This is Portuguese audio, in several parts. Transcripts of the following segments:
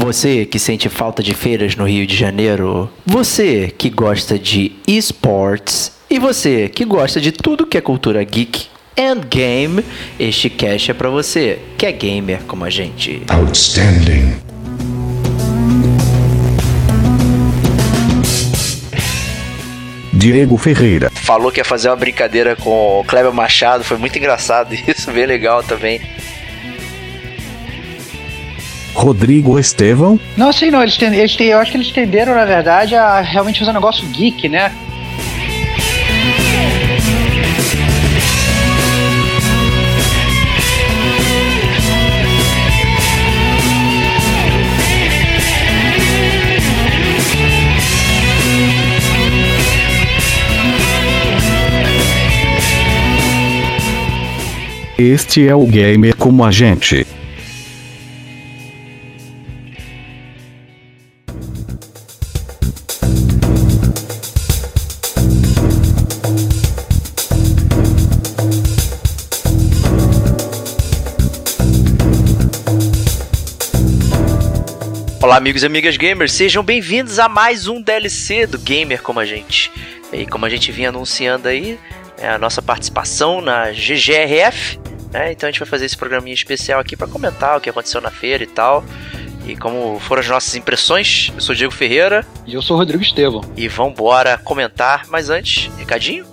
Você que sente falta de feiras no Rio de Janeiro, você que gosta de esportes e você que gosta de tudo que é cultura geek and game, este cast é para você que é gamer como a gente. Outstanding. Diego Ferreira. Falou que ia fazer uma brincadeira com o Kleber Machado, foi muito engraçado isso, bem legal também. Rodrigo Estevão. Não, sim, não. Eles, tend, eles eu acho que eles tenderam, na verdade, a realmente fazer um negócio geek, né? Este é o gamer como a gente. Amigos e amigas gamers, sejam bem-vindos a mais um DLC do Gamer como a gente. E como a gente vinha anunciando aí, é a nossa participação na GGRF, né? Então a gente vai fazer esse programinha especial aqui para comentar o que aconteceu na feira e tal. E como foram as nossas impressões. Eu sou o Diego Ferreira. E eu sou o Rodrigo Estevão. E vambora comentar. Mas antes, recadinho?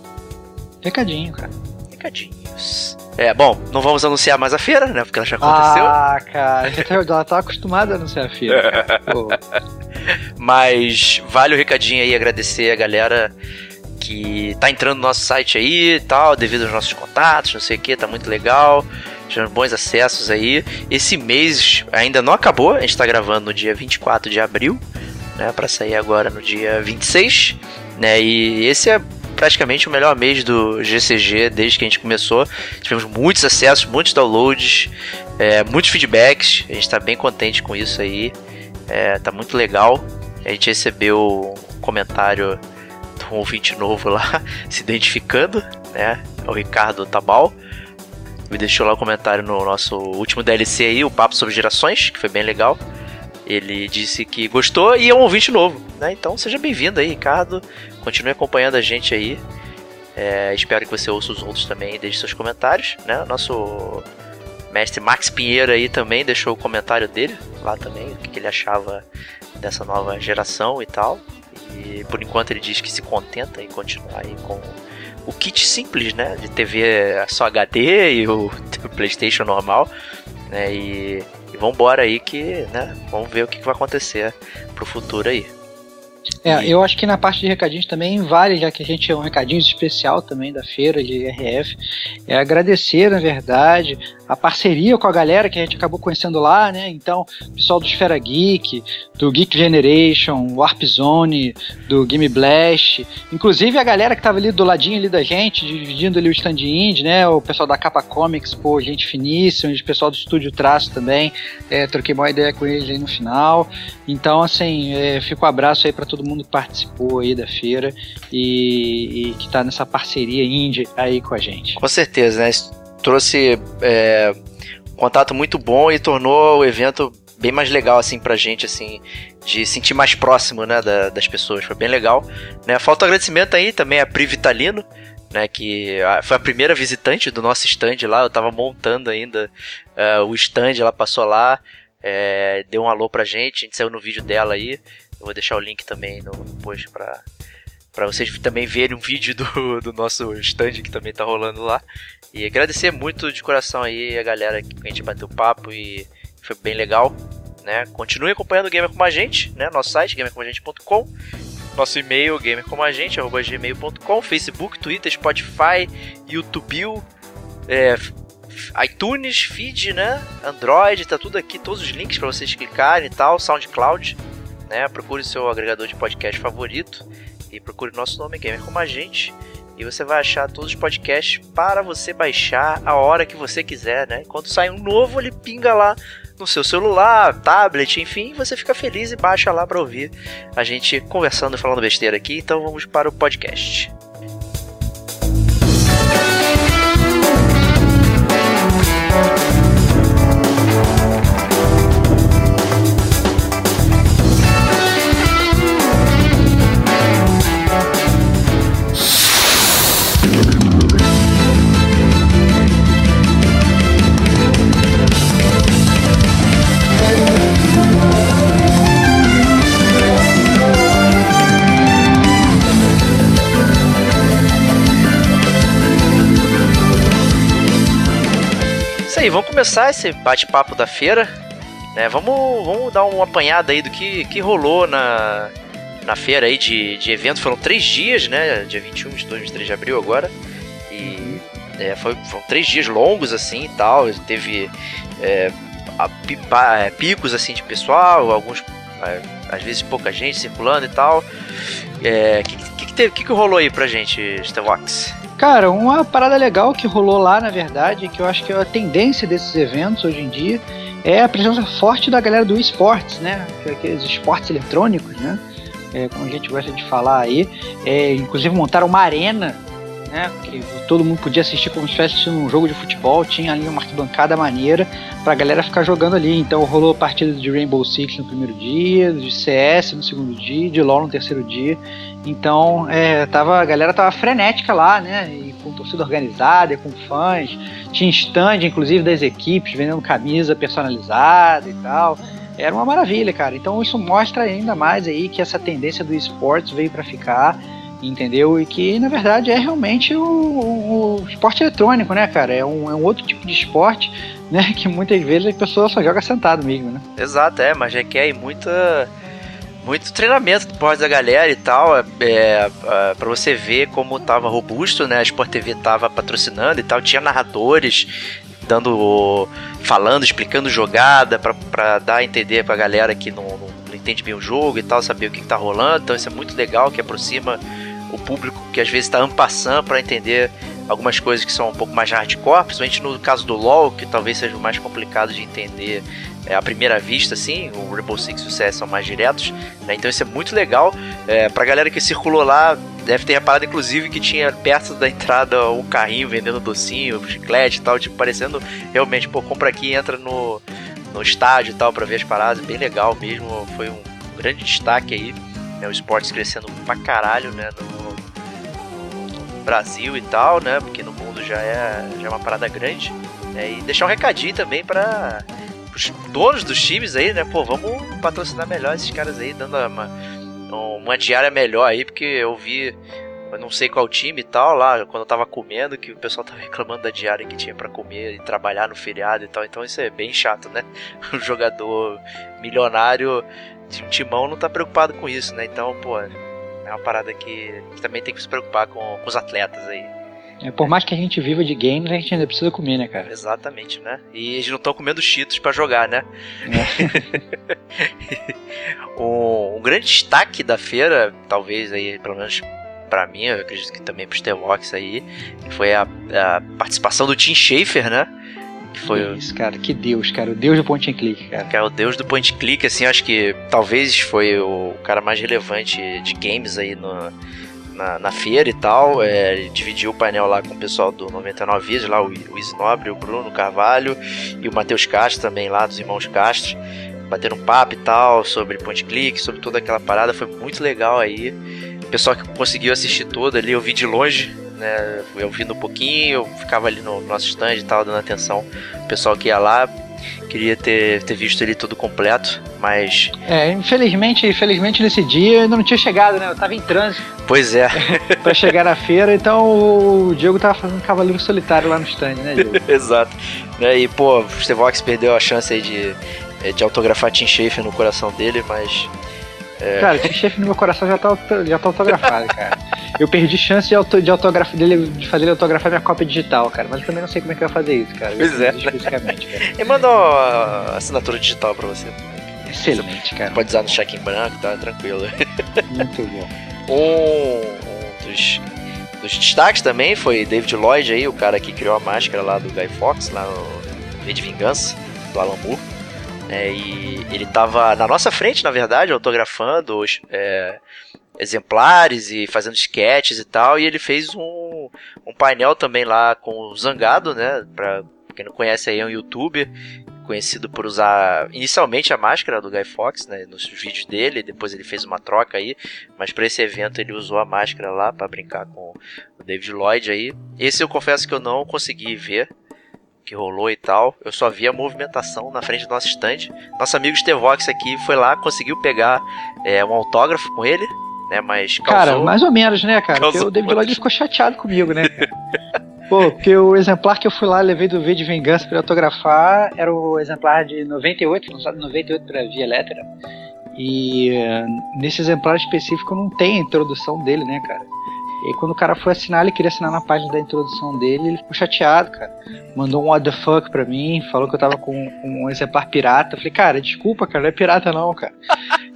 Recadinho, cara. Recadinhos. É, bom, não vamos anunciar mais a feira, né? Porque ela já aconteceu. Ah, cara, ela tá acostumada a anunciar a feira. Mas vale o recadinho aí, agradecer a galera que tá entrando no nosso site aí e tal, devido aos nossos contatos, não sei o que, tá muito legal. Tivemos bons acessos aí. Esse mês ainda não acabou, a gente tá gravando no dia 24 de abril, né, para sair agora no dia 26, né? E esse é praticamente o melhor mês do GCG desde que a gente começou. Tivemos muitos acessos, muitos downloads, é, muitos feedbacks. A gente está bem contente com isso aí. É, tá muito legal. A gente recebeu um comentário de um ouvinte novo lá, se identificando, né? É o Ricardo Tabal. Me deixou lá um comentário no nosso último DLC aí, o Papo sobre Gerações, que foi bem legal. Ele disse que gostou e é um ouvinte novo, né? Então seja bem-vindo aí, Ricardo. Continue acompanhando a gente aí. É, espero que você ouça os outros também e deixe seus comentários, né? Nosso mestre Max Pinheiro aí também deixou o comentário dele lá também, o que ele achava dessa nova geração e tal. E por enquanto ele diz que se contenta em continuar aí com o kit simples, né? De TV só HD e o, PlayStation normal. Né, e, e vambora aí que, né? Vamos ver o que vai acontecer pro futuro aí. É, eu acho que na parte de recadinhos também vale, já que a gente é um recadinho especial também da feira de RF, é agradecer, na verdade, a parceria com a galera que a gente acabou conhecendo lá, né? Então, o pessoal do Esfera Geek, do Geek Generation, Warp Zone, do Game Blast, inclusive a galera que tava ali do ladinho ali da gente, dividindo ali o stand indie, né? O pessoal da Capa Comics, pô, gente finíssima, o pessoal do Estúdio Traço também, é, troquei uma ideia com eles aí no final. Então, assim, é, fica um abraço aí para todo mundo que participou aí da feira e, e que tá nessa parceria indie aí com a gente. Com certeza, né? trouxe é, um contato muito bom e tornou o evento bem mais legal assim pra gente assim de sentir mais próximo né da, das pessoas foi bem legal né falta um agradecimento aí também a Pri Vitalino né que foi a primeira visitante do nosso stand lá eu tava montando ainda uh, o stand ela passou lá é, deu um alô pra gente a gente saiu no vídeo dela aí eu vou deixar o link também no post pra para vocês também verem um vídeo do, do nosso stand que também tá rolando lá. E agradecer muito de coração aí a galera que a gente bateu papo e foi bem legal. Né? Continue acompanhando o Gamer Como a Gente, né? Nosso site, gamercomagente.com. Nosso e-mail, gamercomagente.gmail.com. Facebook, Twitter, Spotify, YouTube, é, iTunes, feed, né? Android, tá tudo aqui, todos os links para vocês clicarem e tal. SoundCloud, né? Procure seu agregador de podcast favorito e procure nosso nome, Gamer Como a Gente. E você vai achar todos os podcasts para você baixar a hora que você quiser, né? Quando sai um novo, ele pinga lá no seu celular, tablet, enfim, você fica feliz e baixa lá para ouvir a gente conversando e falando besteira aqui. Então vamos para o podcast. Aí, vamos começar esse bate-papo da feira. Né? Vamos, vamos dar uma apanhada aí do que, que rolou na, na feira aí de, de evento. Foram três dias, né? Dia 21, 22, 23 de abril agora. E é, foi, foram três dias longos assim e tal. Teve é, a, a, é, picos assim de pessoal, alguns. É, às vezes pouca gente circulando e tal. O é, que, que, que, que, que rolou aí pra gente, Stevox? Cara, uma parada legal que rolou lá, na verdade, que eu acho que é a tendência desses eventos hoje em dia, é a presença forte da galera do esportes, né? Aqueles esportes eletrônicos, né? É, como a gente gosta de falar aí. É, inclusive montaram uma arena né? Que todo mundo podia assistir como se estivesse um jogo de futebol, tinha ali uma arquibancada maneira pra galera ficar jogando ali. Então rolou partida de Rainbow Six no primeiro dia, de CS no segundo dia, de LoL no terceiro dia. Então, é, tava, a galera tava frenética lá, né? E com torcida organizada, com fãs. Tinha stand, inclusive, das equipes, vendendo camisa personalizada e tal. Era uma maravilha, cara. Então isso mostra ainda mais aí que essa tendência do esportes veio para ficar entendeu? E que na verdade é realmente o, o, esporte eletrônico, né, cara? É um, é um outro tipo de esporte, né? Que muitas vezes a pessoa só joga sentado mesmo, né? Exato, é, mas requer muita muito treinamento do pós da galera e tal, é, é, para você ver como tava robusto, né? A Sport TV tava patrocinando e tal, tinha narradores dando, falando, explicando jogada para dar a entender pra galera que não, não, entende bem o jogo e tal, saber o que, que tá rolando. Então isso é muito legal, que aproxima o público que às vezes está ampassando para entender algumas coisas que são um pouco mais hardcore, principalmente no caso do LoL, que talvez seja o mais complicado de entender é, à primeira vista, assim, o Rainbow Six e o CS são mais diretos, né? então isso é muito legal. É, pra galera que circulou lá, deve ter reparado, inclusive, que tinha perto da entrada um carrinho vendendo docinho, chiclete e tal, tipo, parecendo realmente, pô, compra aqui entra no, no estádio e tal, pra ver as paradas, bem legal mesmo, foi um grande destaque aí né, o esportes crescendo pra caralho, né, no, no, Brasil e tal, né, porque no mundo já é, já é uma parada grande, né, e deixar um recadinho também para os donos dos times aí, né, pô, vamos patrocinar melhor esses caras aí, dando uma, uma diária melhor aí, porque eu vi eu não sei qual time e tal, lá quando eu tava comendo, que o pessoal tava reclamando da diária que tinha para comer e trabalhar no feriado e tal, então isso é bem chato, né? O jogador milionário o Timão não tá preocupado com isso, né? Então, pô, é uma parada que, que também tem que se preocupar com, com os atletas aí. É, por mais que a gente viva de games, a gente ainda precisa comer, né, cara? Exatamente, né? E eles não estão comendo cheetos para jogar, né? É. um, um, grande destaque da feira, talvez aí, pelo menos para mim, eu acredito que também pro Stevox aí, foi a, a participação do Tim Schafer, né? Que foi Isso, cara, que Deus, cara, o Deus do point and click, cara. Que é o Deus do point and click, assim, acho que talvez foi o cara mais relevante de games aí no, na, na feira e tal. É, ele dividiu o painel lá com o pessoal do 99 Vidas, lá o, o Isnobre, o Bruno Carvalho e o Matheus Castro também lá, dos irmãos Castro. Bateram um papo e tal sobre point and click, sobre toda aquela parada, foi muito legal aí. O pessoal que conseguiu assistir todo ali, eu vi de longe, né? Eu ouvindo um pouquinho, eu ficava ali no nosso stand e tal, dando atenção. O pessoal que ia lá, queria ter, ter visto ele todo completo, mas. É, infelizmente, infelizmente nesse dia eu ainda não tinha chegado, né? Eu tava em trânsito. Pois é. para chegar na feira, então o Diego tava fazendo cavaleiro solitário lá no stand, né, Diego? Exato. E, pô, o Stevox perdeu a chance aí de, de autografar Tim Schafer no coração dele, mas é. Cara, esse chefe no meu coração já tá, já tá autografado, cara. Eu perdi chance de, auto, de autografar dele, de fazer ele autografar minha cópia digital, cara. Mas eu também não sei como é que vai fazer isso, cara. Pois é. Especificamente, cara. Ele mandou a assinatura digital pra você. Excelente, cara. Pode usar no cheque em branco, tá tranquilo. Muito bom. Um, um dos, dos destaques também foi David Lloyd aí, o cara que criou a máscara lá do Guy Fox, lá no V de Vingança, do Alan Moore. É, e ele estava na nossa frente, na verdade, autografando os, é, exemplares e fazendo sketches e tal. E ele fez um, um painel também lá com o Zangado, né? Pra quem não conhece aí, é um youtuber conhecido por usar inicialmente a máscara do Guy Fox, né, nos vídeos dele, depois ele fez uma troca aí, mas para esse evento ele usou a máscara lá para brincar com o David Lloyd aí. Esse eu confesso que eu não consegui ver, que rolou e tal. Eu só vi a movimentação na frente do nosso stand. Nosso amigo Stevox aqui foi lá, conseguiu pegar é, um autógrafo com ele, né? Mas causou... Cara, mais ou menos, né, cara? Porque o David Lloyd ficou chateado comigo, né? Pô, porque o exemplar que eu fui lá, levei do V de Vingança pra autografar, era o exemplar de 98, lançado em 98 pra Via Lettera. E uh, nesse exemplar específico não tem a introdução dele, né, cara? E aí, quando o cara foi assinar, ele queria assinar na página da introdução dele, ele ficou chateado, cara. Mandou um what the fuck pra mim, falou que eu tava com, com um exemplar pirata. Eu falei, cara, desculpa, cara, não é pirata não, cara.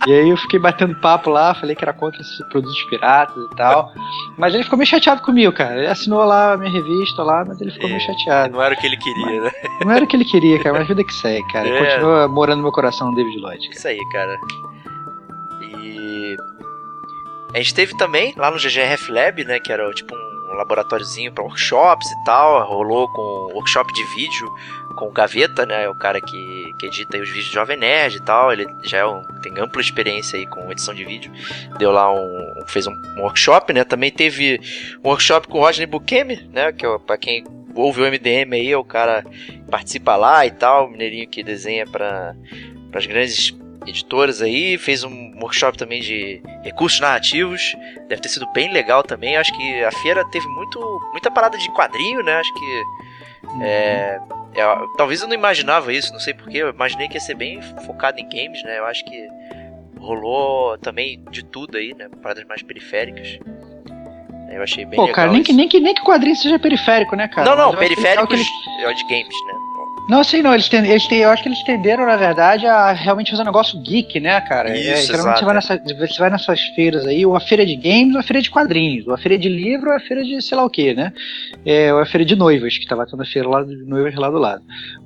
E aí eu fiquei batendo papo lá, falei que era contra esses produtos piratas e tal. Mas ele ficou meio chateado comigo, cara. Ele assinou lá a minha revista lá, mas ele ficou É, meio chateado. Não era o que ele queria, né? Não era o que ele queria, cara, mas vida que segue, cara. É. Continua morando no meu coração David Lloyd. cara. Isso aí, cara. E. A gente teve também lá no GGRF Lab, né? Que era tipo um laboratóriozinho para workshops e tal. Rolou com workshop de vídeo com o Gaveta, né? O cara que, que edita os vídeos do Jovem Nerd e tal. Ele já é um- tem ampla experiência aí com edição de vídeo. Deu lá um. fez um, um workshop, né? Também teve um workshop com o Rodney Bukemi, né? Que é, pra quem ouve o MDM aí, é o cara que participa lá e tal. O mineirinho que desenha para as grandes editoras aí, fez um workshop também de recursos narrativos, deve ter sido bem legal também. Acho que a feira teve muito, muita parada de quadrinho, né? Acho que é, é, talvez eu não imaginava isso, não sei porquê. Eu imaginei que ia ser bem focado em games, né? Eu acho que rolou também de tudo aí, né? Paradas mais periféricas. Eu achei bem Pô, legal. cara, nem que, nem, que, nem que o quadrinho seja periférico, né, cara? não, não, eles- é de games, né? Não, sei não, eles, ten- eles ten- eu acho que eles tenderam, na verdade, a realmente fazer um negócio geek, né, cara? Isso, é, geralmente exato, você vai, nessa, você vai nessas feiras aí, ou a feira de games, ou a feira de quadrinhos, ou a feira de livro, ou a feira de sei lá o que, né? É, ou a feira de noivas, que tava tendo a feira lá de noivas lá do lado.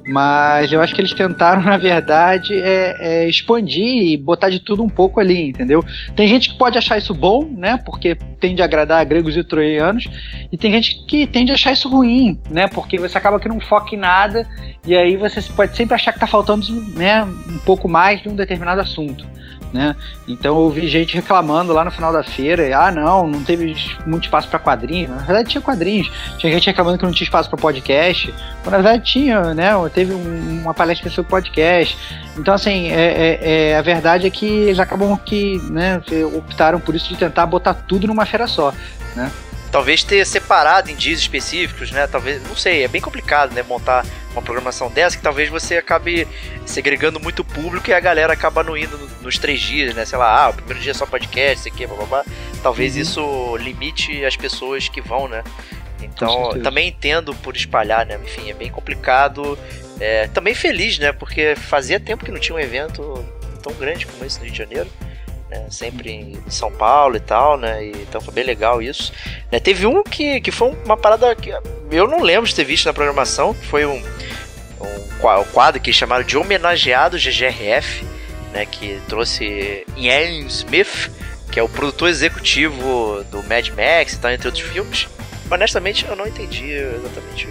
Mas eu acho que eles tentaram, na verdade, é, é, expandir e botar de tudo um pouco ali, entendeu? Tem gente que pode achar isso bom, né? Porque tende a agradar gregos e troianos, e tem gente que tende a achar isso ruim, né? Porque você acaba que não foca em nada, e aí você pode sempre achar que tá faltando né, um pouco mais de um determinado assunto. Né? Então eu ouvi gente reclamando lá no final da feira, e, ah não, não teve muito espaço para quadrinhos. Na verdade tinha quadrinhos. Tinha gente reclamando que não tinha espaço para podcast. Mas, na verdade tinha, né? Teve um- uma palestra sobre podcast. Então assim, é, é- é- a verdade é que eles acabam que né, optaram por isso de tentar botar tudo numa feira só. Talvez ter separado em dias específicos, né? Talvez, não sei, é bem complicado, né? Montar uma programação dessa que talvez você acabe segregando muito público e a galera acaba não indo no- nos três dias, né? Sei lá, ah, o primeiro dia é só podcast, sei que, blá. Talvez Uhum. isso limite as pessoas que vão, né? Então, também entendo por espalhar, né? Enfim, é bem complicado. É, também feliz, né? Porque fazia tempo que não tinha um evento tão grande como esse no Rio de Janeiro. Né? Sempre em São Paulo e tal, né? E, então foi bem legal isso. Né, Teve um que, que foi uma parada que eu não lembro de ter visto na programação, que foi um, um qua- quadro que chamaram de homenageado GGRF, né? Que trouxe Ian Smith, que é o produtor executivo do Mad Max e tal, entre outros filmes. Honestamente, eu não entendi exatamente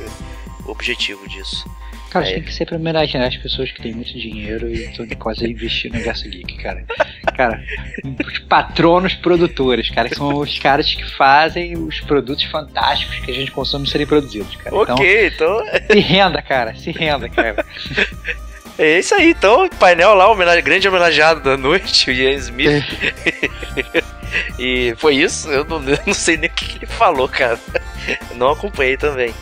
o objetivo disso. Cara, É. tem que sempre homenagear as pessoas que têm muito dinheiro e estão quase a investir no universo geek, cara. Cara, os patronos produtores, cara, que são os caras que fazem os produtos fantásticos que a gente consome serem produzidos, cara. ok, então Então, se renda, cara, se renda, cara. é isso aí. Então, painel lá, homenage, grande homenageado da noite, o Ian Smith. e foi isso. Eu não, eu não sei nem o que ele falou, cara. Não acompanhei também.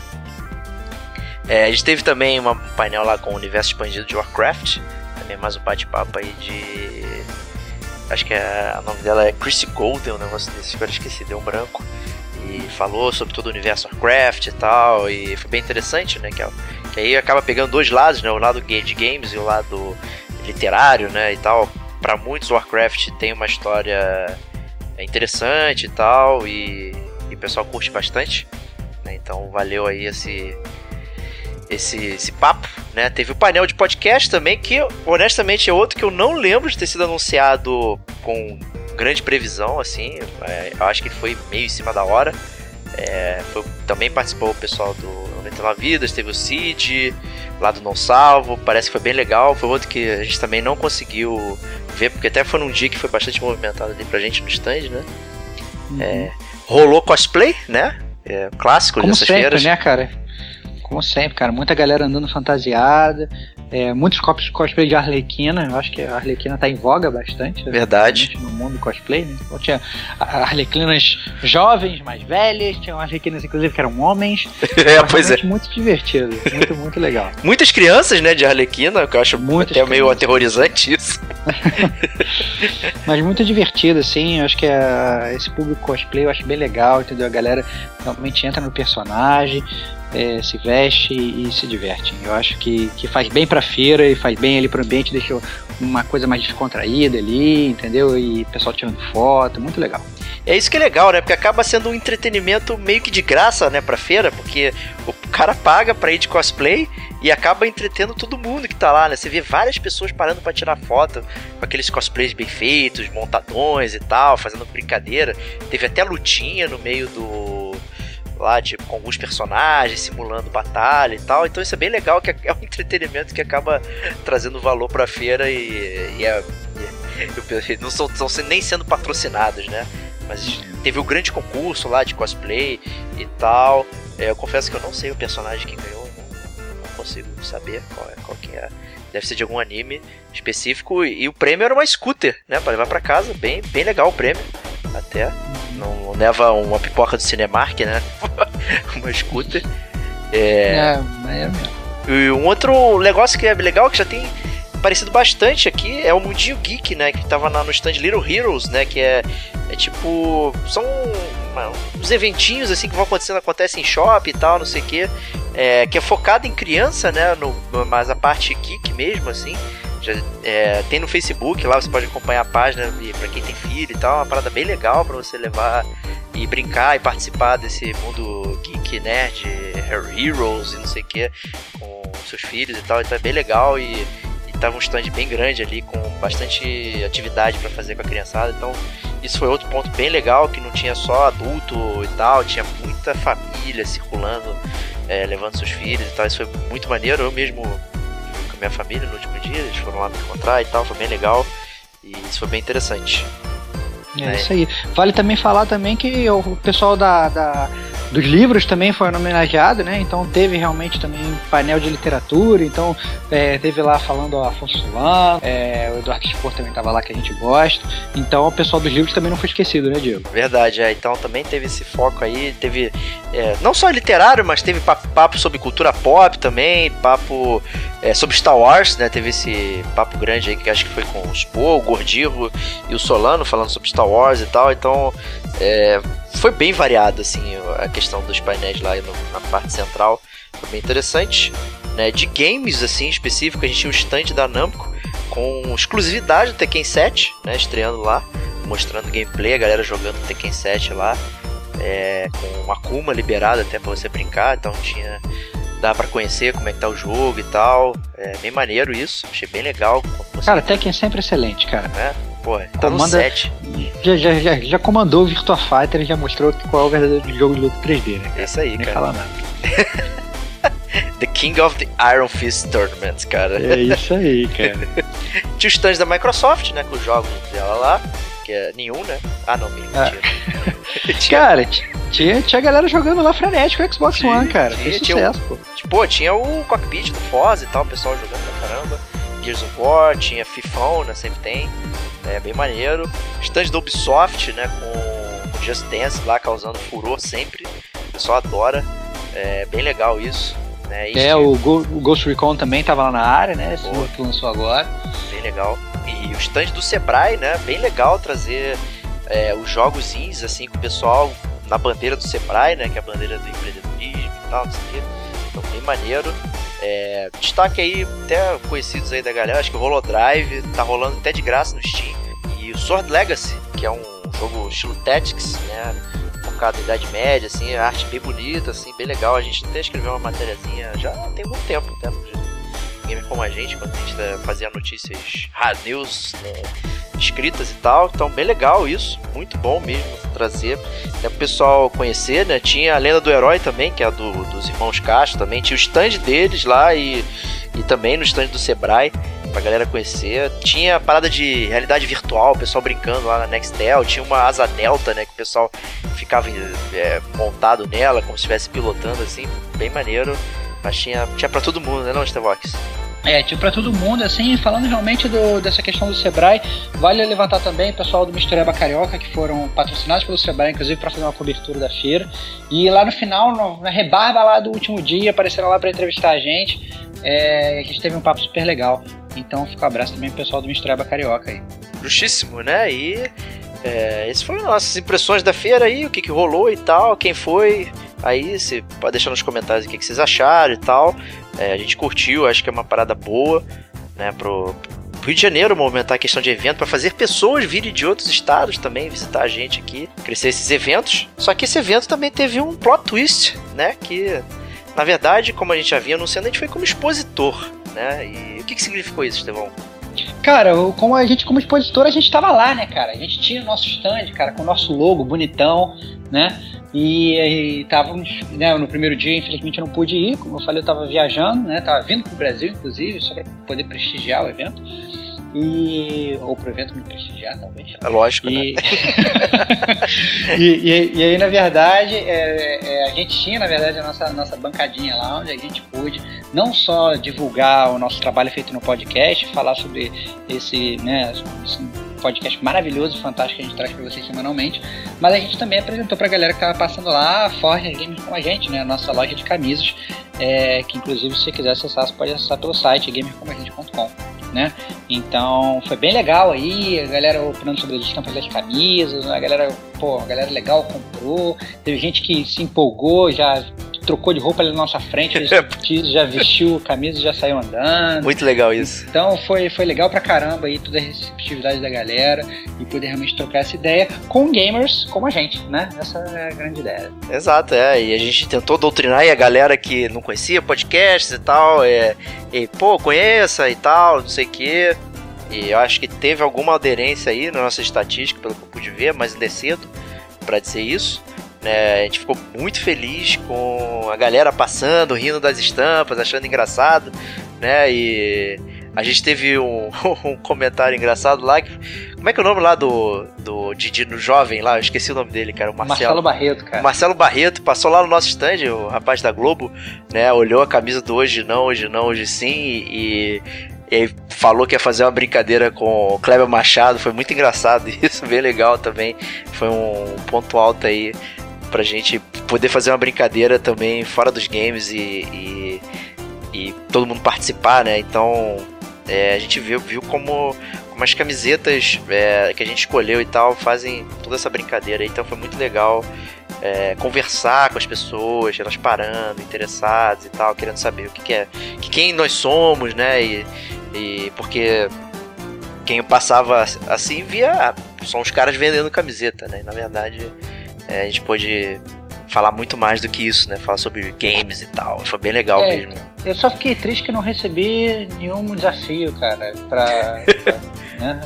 É, a gente teve também uma- um painel lá com o universo expandido de Warcraft. Também mais um bate-papo aí de. Acho que é, o nome dela é Chrissy Golden, um negócio desse, agora esqueci, deu um branco. E falou sobre todo o universo Warcraft e tal. E foi bem interessante, né? Que, é- que aí acaba pegando dois lados, né? O lado de games e o lado literário, né? E tal. Para muitos, Warcraft tem uma história interessante e tal. E, e o pessoal curte bastante. né, Então valeu aí esse, esse, esse papo, né? Teve o painel de podcast também, que honestamente é outro que eu não lembro de ter sido anunciado com grande previsão, assim. É, eu acho que foi meio em cima da hora. É, foi- também participou o pessoal do 99 Vidas, teve o Cid, lá do Não Salvo, parece que foi bem legal. Foi outro que a gente também não conseguiu ver, porque até foi num dia que foi bastante movimentado ali pra gente no stand, né? É, rolou cosplay, né? É, clássico Como dessas sempre, feiras. né, cara? Como sempre, cara, muita galera andando fantasiada, é, muitos cosplay de Arlequina, eu acho que a Arlequina tá em voga bastante. Verdade. No mundo cosplay, né? Então, tinha Arlequinas jovens, mais velhas, tinha Arlequinas, inclusive, que eram homens. é, pois é. muito divertido, muito, muito legal. Muitas crianças, né, de Arlequina, que eu acho Muitas até crianças. meio aterrorizante isso. Mas muito divertido, assim, eu acho que esse público cosplay eu acho bem legal, entendeu? A galera realmente entra no personagem, é, se veste e, e, se diverte. Eu acho que, que faz bem pra feira e faz bem ali pro ambiente, deixa uma coisa mais descontraída ali, entendeu? E pessoal tirando foto, muito legal. É isso que é legal, né? Porque acaba sendo um entretenimento meio que de graça, né, pra feira, porque o cara paga pra ir de cosplay e acaba entretendo todo mundo que tá lá, né? Você vê várias pessoas parando para tirar foto com aqueles cosplays bem feitos, montadões e tal, fazendo brincadeira. Teve até lutinha no meio do lá, tipo, com alguns personagens simulando batalha e tal. Então isso é bem legal, que é um entretenimento que acaba trazendo valor pra feira e, e, é, e não são, são nem sendo patrocinados, né? Mas teve o um grande concurso lá de cosplay e tal. É, eu confesso que eu não sei o personagem que ganhou, não, não consigo saber qual, é, qual que é. Deve ser de algum anime específico. E, e o prêmio era uma scooter, né? Pra levar pra casa. Bem, bem legal o prêmio. Até. Não leva uma pipoca do Cinemark, né? uma scooter. É, é, é mesmo. E um outro negócio que é legal, que já tem parecido bastante aqui, é o Mundinho Geek, né? Que tava no stand Little Heroes, né? Que é, é tipo. São uns eventinhos assim que vão acontecendo, acontecem em shopping e tal, não sei o quê. É, que é focado em criança, né? No, mas a parte geek mesmo, assim. Já, é, tem no Facebook lá, você pode acompanhar a página para quem tem filho e tal, uma parada bem legal para você levar e brincar e participar desse mundo geek, nerd, heroes e não sei o que com seus filhos e tal, então é bem legal e, e tava um stand bem grande ali com bastante atividade para fazer com a criançada, então isso foi outro ponto bem legal que não tinha só adulto e tal, tinha muita família circulando, é, levando seus filhos e tal, isso foi muito maneiro, eu mesmo minha família no último dia, eles foram lá me encontrar e tal, foi bem legal. E isso foi bem interessante. É, é. isso aí. Vale também falar também que o pessoal da, da dos livros também foi homenageado, né? Então teve realmente também painel de literatura, então é, teve lá falando o Afonso Solano, é, o Eduardo Spor também estava lá que a gente gosta. Então o pessoal dos livros também não foi esquecido, né, Diego? Verdade, é. Então também teve esse foco aí, teve é, não só literário, mas teve papo, papo sobre cultura pop também, papo é, sobre Star Wars, né? Teve esse papo grande aí que acho que foi com o Spor, o Gordirro e o Solano falando sobre Star Wars e tal. Então é, foi bem variado, assim, a questão dos painéis lá no, na parte central. Foi bem interessante. Né? De games, assim, específico, a gente tinha um stand da Namco com exclusividade do Tekken 7, né? Estreando lá, mostrando gameplay, a galera jogando Tekken 7 lá. É, com uma Akuma liberada até para você brincar, então tinha dá para conhecer como é que tá o jogo e tal. É bem maneiro isso, achei bem legal. Cara, Tekken é sempre excelente, cara. É, pô, tá Comanda, no set. Já, já, já, já comandou o Virtua Fighter e já mostrou qual é o verdadeiro jogo de luta 3D, né? É isso aí, Nem cara. Fala nada. the King of the Iron Fist Tournament, cara. É isso aí, cara. Tinha os stands da Microsoft, né, com os jogos dela lá, que é nenhum, né? Ah, não, mentira. Ah. tinha... Cara, tinha, tinha galera jogando lá frenético o Xbox One, cara. Tinha, Foi sucesso, tinha pô. Tipo, tinha o cockpit do Foz e tal, o pessoal jogando pra caramba. Gears of War, tinha Fifão, né, sempre tem. É bem maneiro. Stand do Ubisoft, né, com o Just Dance lá causando furor sempre. O pessoal adora. É bem legal isso. Né? é, o, Go o, Ghost Recon também tava lá na área, né? Esse novo que lançou agora. Bem legal. E o stand do Sebrae, né? Bem legal trazer é, os jogos indies, assim, com o pessoal na bandeira do Sebrae, né? Que é a bandeira do empreendedorismo e tal, não sei o quê. Então, bem maneiro. É, destaque aí, até conhecidos aí da galera, acho que o Holodrive tá rolando até de graça no Steam. E o Sword Legacy, que é um jogo estilo Tactics, né? Focado em Idade Média, assim, arte bem bonita, assim, bem legal. A gente até escreveu uma matériazinha já tem muito tempo, até gamer como a gente, quando a gente tá fazia notícias hard news, né, escritas e tal. Então, bem legal isso, muito bom mesmo trazer né, pro pessoal conhecer, né? Tinha a lenda do herói também, que é a do, dos irmãos Castro também. Tinha o stand deles lá e, e também no stand do Sebrae pra galera conhecer. Tinha a parada de realidade virtual, o pessoal brincando lá na Nextel. Tinha uma asa delta, né? Que o pessoal ficava é, montado nela, como se estivesse pilotando assim, bem maneiro. Mas tinha, tinha pra todo mundo, né, não, Stevox? É, tipo, pra todo mundo, assim, falando realmente do, dessa questão do Sebrae, vale levantar também o pessoal do Mistureba Carioca, que foram patrocinados pelo Sebrae, inclusive, para fazer uma cobertura da feira. E lá no final, no, na rebarba lá do último dia, apareceram lá para entrevistar a gente. É, a gente teve um papo super legal. Então, fica um abraço também pro pessoal do Mistureba Carioca aí. Justíssimo, né? E é, essas foram nossas impressões da feira aí, o que, que rolou e tal, quem foi. Aí você pode deixar nos comentários o que, que vocês acharam e tal. É, a gente curtiu, acho que é uma parada boa, né, pro, Rio de Janeiro movimentar a questão de evento para fazer pessoas virem de outros estados também visitar a gente aqui, crescer esses eventos. Só que esse evento também teve um plot twist, né, que na verdade, como a gente já vinha anunciando, a gente foi como expositor, né? E o que, que significou isso, Estevão? Cara, como a gente, como expositor, a gente estava lá, né, cara? A gente tinha o nosso stand, cara, com o nosso logo bonitão, né? E estávamos, né, no primeiro dia, infelizmente eu não pude ir, como eu falei, eu estava viajando, né, estava vindo para o Brasil, inclusive, só para poder prestigiar o evento. E, ou pro evento me prestigiar, talvez. É lógico, e, né? e, e, e, aí, na verdade, é, é, a gente tinha, na verdade, a nossa, nossa bancadinha lá, onde a gente pôde não só divulgar o nosso trabalho feito no podcast, falar sobre esse, né, esse podcast maravilhoso fantástico que a gente traz para vocês semanalmente, mas a gente também apresentou para a galera que estava passando lá a Forge Games com a gente, né, a nossa loja de camisas, é, que inclusive se você quiser acessar, você pode acessar pelo site gamercomagente.com. Né? Então foi bem legal aí, a galera opinando sobre as estampas das camisas, a galera, pô, a galera legal comprou, teve gente que se empolgou, já trocou de roupa ali na nossa frente, já vestiu camisa e já saiu andando. Muito legal isso. Então foi, foi legal pra caramba aí toda a receptividade da galera e poder realmente trocar essa ideia com gamers como a gente, né? Essa é a grande ideia. Exato, é. E a gente tentou doutrinar aí a galera que não conhecia podcasts e tal, é, e pô, conheça e tal, não sei o quê. E eu acho que teve alguma aderência aí na nossa estatística, pelo que eu pude ver, mas ainda é cedo para dizer isso. Né? A gente ficou muito feliz com a galera passando, rindo das estampas, achando engraçado, né? E a gente teve um, um comentário engraçado lá. Que, como é que é o nome lá do, do Didi no jovem lá? Eu esqueci o nome dele, cara. O Marcelo, Marcelo Barreto, cara. Marcelo Barreto passou lá no nosso stand, o rapaz da Globo, né? Olhou a camisa do hoje não, hoje não, hoje sim e, e falou que ia fazer uma brincadeira com o Kleber Machado. Foi muito engraçado isso, bem legal também. Foi um ponto alto aí pra gente poder fazer uma brincadeira também fora dos games e, e, e todo mundo participar, né? Então é, a gente viu, viu como, como as camisetas é, que a gente escolheu e tal fazem toda essa brincadeira. Então foi muito legal é, conversar com as pessoas, elas parando, interessadas e tal, querendo saber o que, que é, que quem nós somos, né? E, e porque quem passava assim via ah, são os caras vendendo camiseta, né? E, na verdade é, a gente pôde falar muito mais do que isso, né? Falar sobre games e tal. Foi bem legal é, mesmo. Eu só fiquei triste que não recebi nenhum desafio, cara, pra, pra, né,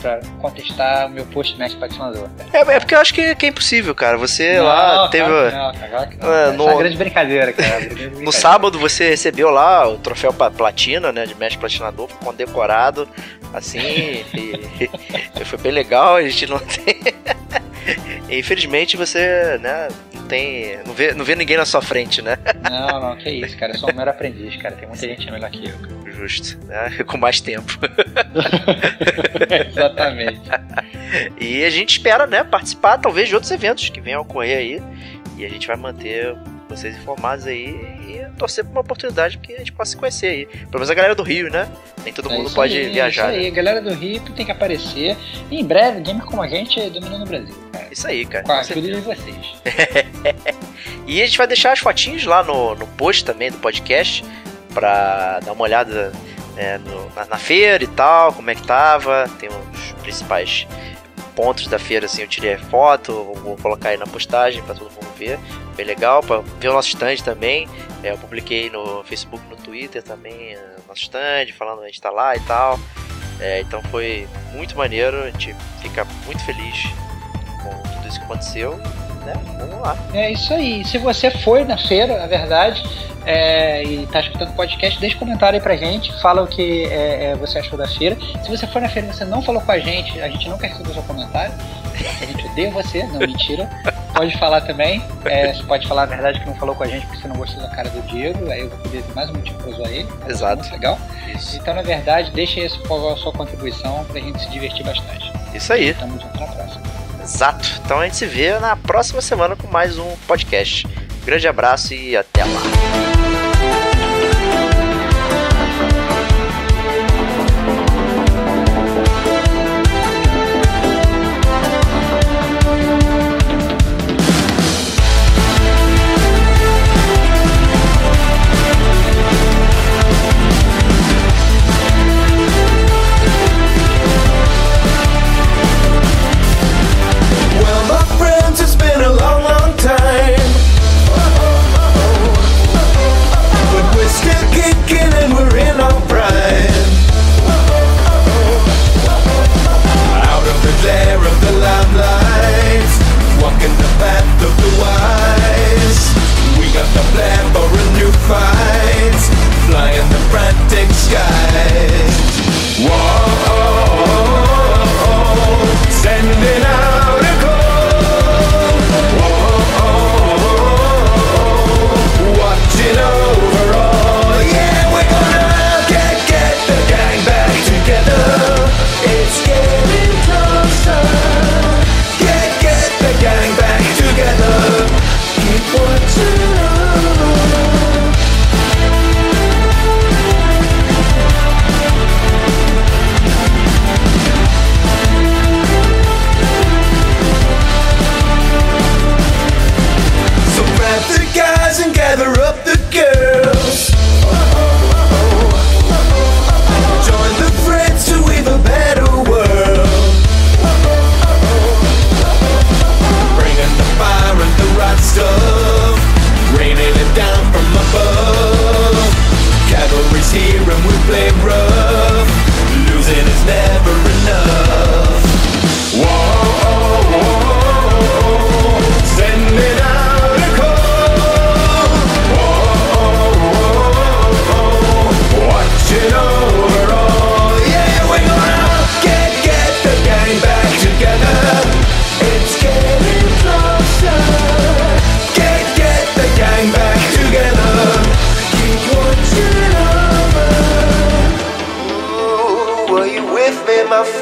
pra contestar o meu post mestre patinador. É, é, porque eu acho que, que, é impossível, cara. Você não, lá teve. Não, cara, não. É, no, é uma grande brincadeira, cara. Grande brincadeira. no sábado você recebeu lá o troféu platina, né? De mestre platinador, condecorado, assim. e, e foi bem legal. A gente não tem. Infelizmente você, né, não tem. Não vê, não vê ninguém na sua frente, né? Não, não, que isso, cara. Eu sou um mero aprendiz, cara. Tem muita gente melhor que eu. Justo, né? Com mais tempo. Exatamente. E a gente espera, né, participar talvez de outros eventos que venham a ocorrer aí. E a gente vai manter vocês informados aí e torcer por uma oportunidade que a gente possa se conhecer aí. Pelo menos a galera do Rio, né? Nem todo é mundo pode aí, viajar. Isso aí, né? a galera do Rio tem que aparecer. E em breve, gamer como a gente dominando o Brasil. Cara. Isso aí, cara. Com ajuda de vocês. e a gente vai deixar as fotinhos lá no, no post também do podcast pra dar uma olhada é, no, na, na, feira e tal, como é que tava. Tem os principais pontos da feira, assim, eu tirei foto, vou colocar aí na postagem para todo mundo ver, bem legal, para ver o nosso stand também. É, eu publiquei no Facebook, no Twitter também, é, nosso stand, falando a gente tá lá e tal. É, então foi muito maneiro, a gente fica muito feliz isso que aconteceu. Né? Vamos lá. É isso aí. Se você foi na feira, na verdade, é, e tá escutando o podcast, deixa um comentário aí pra gente, fala o que é, é, você achou da feira. Se você for na feira e você não falou com a gente, a gente não quer receber seu comentário. A gente odeia você, não mentira. Pode falar também. É, você pode falar a verdade que não falou com a gente porque você não gostou da cara do Diego. Aí eu vou poder ter mais um motivo pra zoar ele. Tá Exato. Legal? Isso. Então, na verdade, deixa aí a sua contribuição pra gente se divertir bastante. Isso aí. Tamo junto na. Exato. Então a gente se vê na próxima semana com mais um podcast. Grande abraço e até lá. together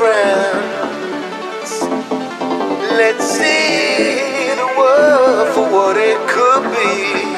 friends. Let's see the world for what it could be.